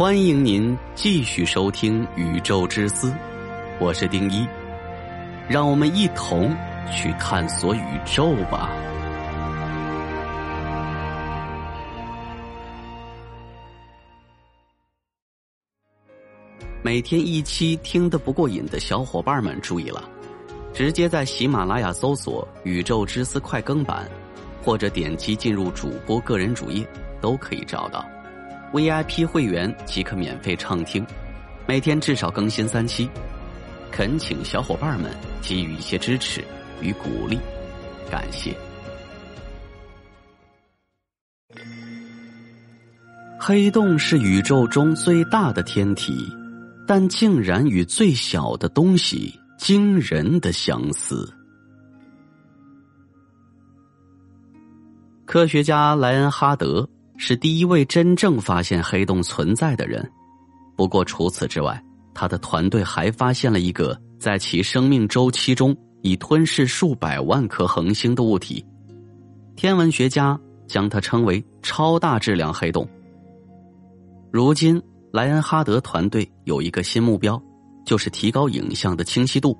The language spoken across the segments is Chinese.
欢迎您继续收听《宇宙之思》，我是丁一，让我们一同去探索宇宙吧。每天一期听得不过瘾的小伙伴们注意了，直接在喜马拉雅搜索《宇宙之思》快更版，或者点击进入主播个人主页，都可以找到。VIP 会员即可免费畅听，每天至少更新三期，恳请小伙伴们给予一些支持与鼓励，感谢。黑洞是宇宙中最大的天体，但竟然与最小的东西惊人的相似。科学家莱恩哈德。是第一位真正发现黑洞存在的人。不过除此之外，他的团队还发现了一个在其生命周期中已吞噬数百万颗恒星的物体。天文学家将它称为超大质量黑洞。如今，莱恩哈德团队有一个新目标，就是提高影像的清晰度，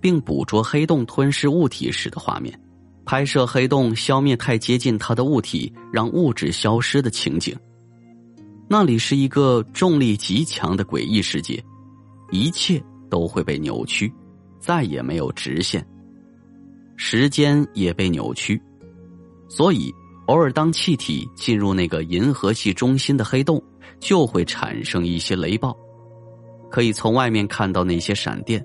并捕捉黑洞吞噬物体时的画面。拍摄黑洞消灭太接近它的物体，让物质消失的情景。那里是一个重力极强的诡异世界，一切都会被扭曲，再也没有直线。时间也被扭曲，所以偶尔当气体进入那个银河系中心的黑洞，就会产生一些雷暴，可以从外面看到那些闪电。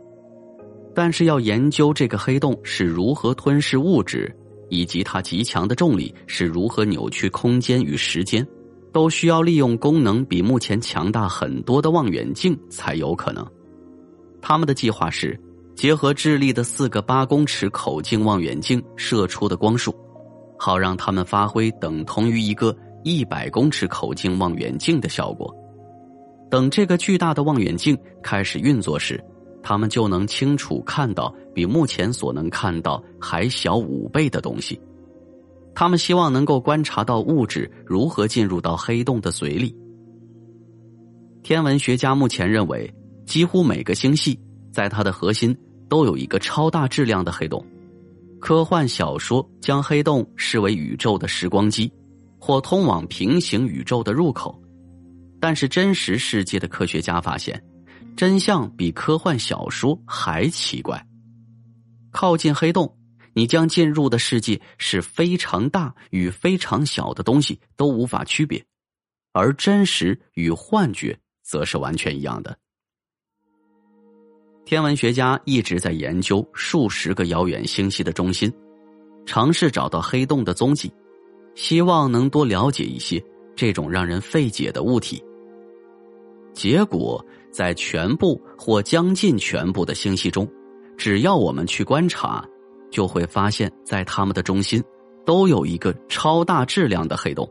但是要研究这个黑洞是如何吞噬物质，以及它极强的重力是如何扭曲空间与时间，都需要利用功能比目前强大很多的望远镜才有可能。他们的计划是结合智利的四个八公尺口径望远镜射出的光束，好让他们发挥等同于一个一百公尺口径望远镜的效果。等这个巨大的望远镜开始运作时。他们就能清楚看到比目前所能看到还小五倍的东西。他们希望能够观察到物质如何进入到黑洞的嘴里。天文学家目前认为，几乎每个星系在它的核心都有一个超大质量的黑洞。科幻小说将黑洞视为宇宙的时光机，或通往平行宇宙的入口。但是真实世界的科学家发现。真相比科幻小说还奇怪。靠近黑洞，你将进入的世界是非常大与非常小的东西都无法区别，而真实与幻觉则是完全一样的。天文学家一直在研究数十个遥远星系的中心，尝试找到黑洞的踪迹，希望能多了解一些这种让人费解的物体。结果。在全部或将近全部的星系中，只要我们去观察，就会发现，在它们的中心都有一个超大质量的黑洞。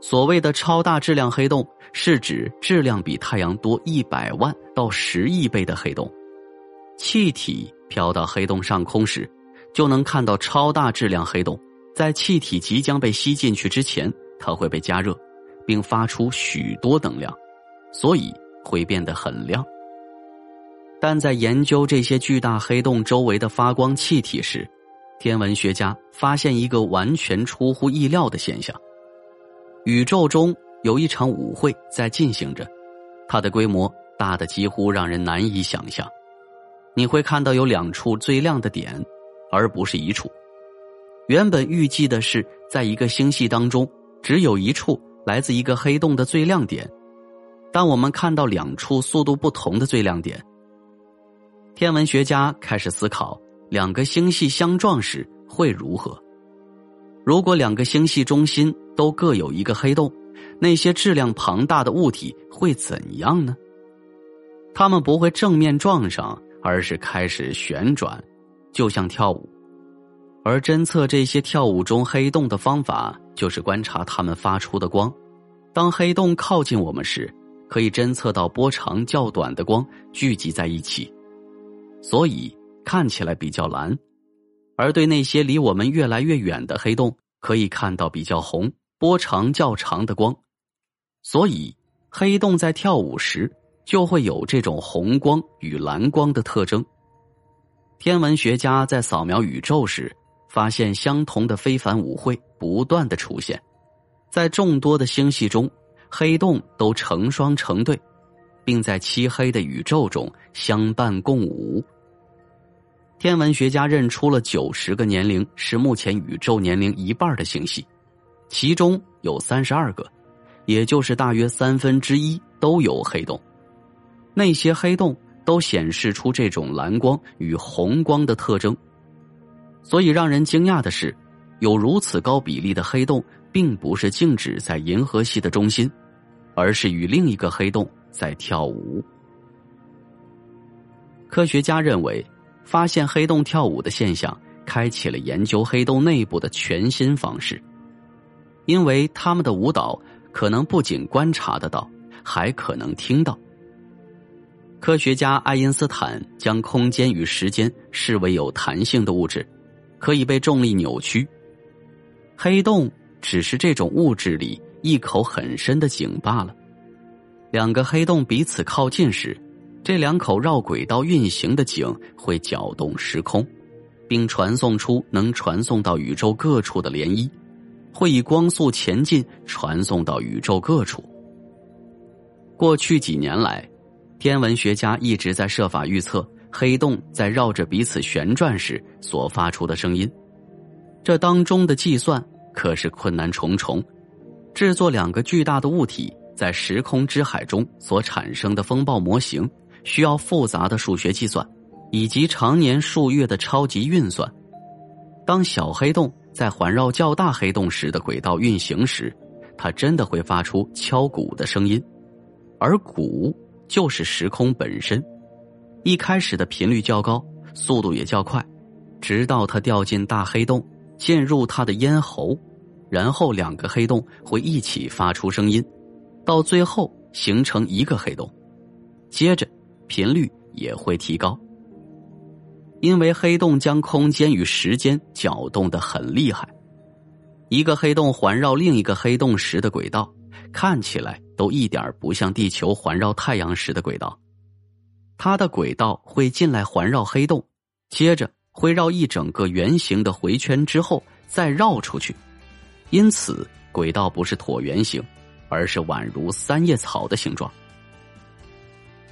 所谓的超大质量黑洞，是指质量比太阳多一百万到十亿倍的黑洞。气体飘到黑洞上空时，就能看到超大质量黑洞。在气体即将被吸进去之前，它会被加热，并发出许多能量，所以。会变得很亮，但在研究这些巨大黑洞周围的发光气体时，天文学家发现一个完全出乎意料的现象：宇宙中有一场舞会在进行着，它的规模大的几乎让人难以想象。你会看到有两处最亮的点，而不是一处。原本预计的是，在一个星系当中，只有一处来自一个黑洞的最亮点。当我们看到两处速度不同的最亮点，天文学家开始思考两个星系相撞时会如何。如果两个星系中心都各有一个黑洞，那些质量庞大的物体会怎样呢？它们不会正面撞上，而是开始旋转，就像跳舞。而侦测这些跳舞中黑洞的方法，就是观察它们发出的光。当黑洞靠近我们时，可以侦测到波长较短的光聚集在一起，所以看起来比较蓝；而对那些离我们越来越远的黑洞，可以看到比较红、波长较长的光。所以，黑洞在跳舞时就会有这种红光与蓝光的特征。天文学家在扫描宇宙时，发现相同的非凡舞会不断的出现，在众多的星系中，黑洞都成双成对，并在漆黑的宇宙中相伴共舞。天文学家认出了九十个年龄是目前宇宙年龄一半的星系，其中有三十二个，也就是大约三分之一都有黑洞。那些黑洞都显示出这种蓝光与红光的特征。所以让人惊讶的是，有如此高比例的黑洞，并不是静止在银河系的中心，而是与另一个黑洞在跳舞。科学家认为。发现黑洞跳舞的现象，开启了研究黑洞内部的全新方式。因为他们的舞蹈可能不仅观察得到，还可能听到。科学家爱因斯坦将空间与时间视为有弹性的物质，可以被重力扭曲。黑洞只是这种物质里一口很深的井罢了。两个黑洞彼此靠近时。这两口绕轨道运行的井会搅动时空，并传送出能传送到宇宙各处的涟漪，会以光速前进，传送到宇宙各处。过去几年来，天文学家一直在设法预测黑洞在绕着彼此旋转时所发出的声音，这当中的计算可是困难重重。制作两个巨大的物体在时空之海中所产生的风暴模型。需要复杂的数学计算，以及常年数月的超级运算。当小黑洞在环绕较大黑洞时的轨道运行时，它真的会发出敲鼓的声音，而鼓就是时空本身。一开始的频率较高，速度也较快，直到它掉进大黑洞，进入它的咽喉，然后两个黑洞会一起发出声音，到最后形成一个黑洞，接着。频率也会提高，因为黑洞将空间与时间搅动的很厉害。一个黑洞环绕另一个黑洞时的轨道，看起来都一点不像地球环绕太阳时的轨道。它的轨道会进来环绕黑洞，接着会绕一整个圆形的回圈之后再绕出去，因此轨道不是椭圆形，而是宛如三叶草的形状。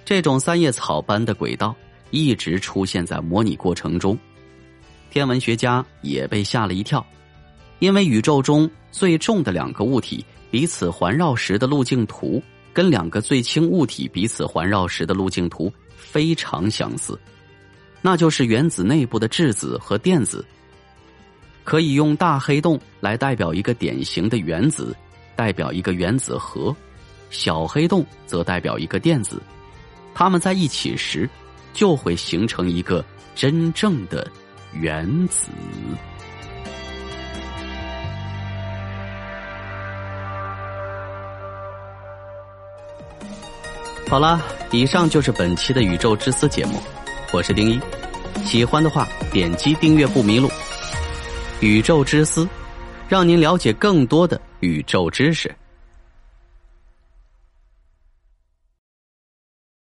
这种三叶草般的轨道一直出现在模拟过程中，天文学家也被吓了一跳，因为宇宙中最重的两个物体彼此环绕时的路径图，跟两个最轻物体彼此环绕时的路径图非常相似，那就是原子内部的质子和电子。可以用大黑洞来代表一个典型的原子，代表一个原子核；小黑洞则代表一个电子。它们在一起时，就会形成一个真正的原子。好了，以上就是本期的《宇宙之思》节目，我是丁一。喜欢的话，点击订阅不迷路。《宇宙之思》，让您了解更多的宇宙知识。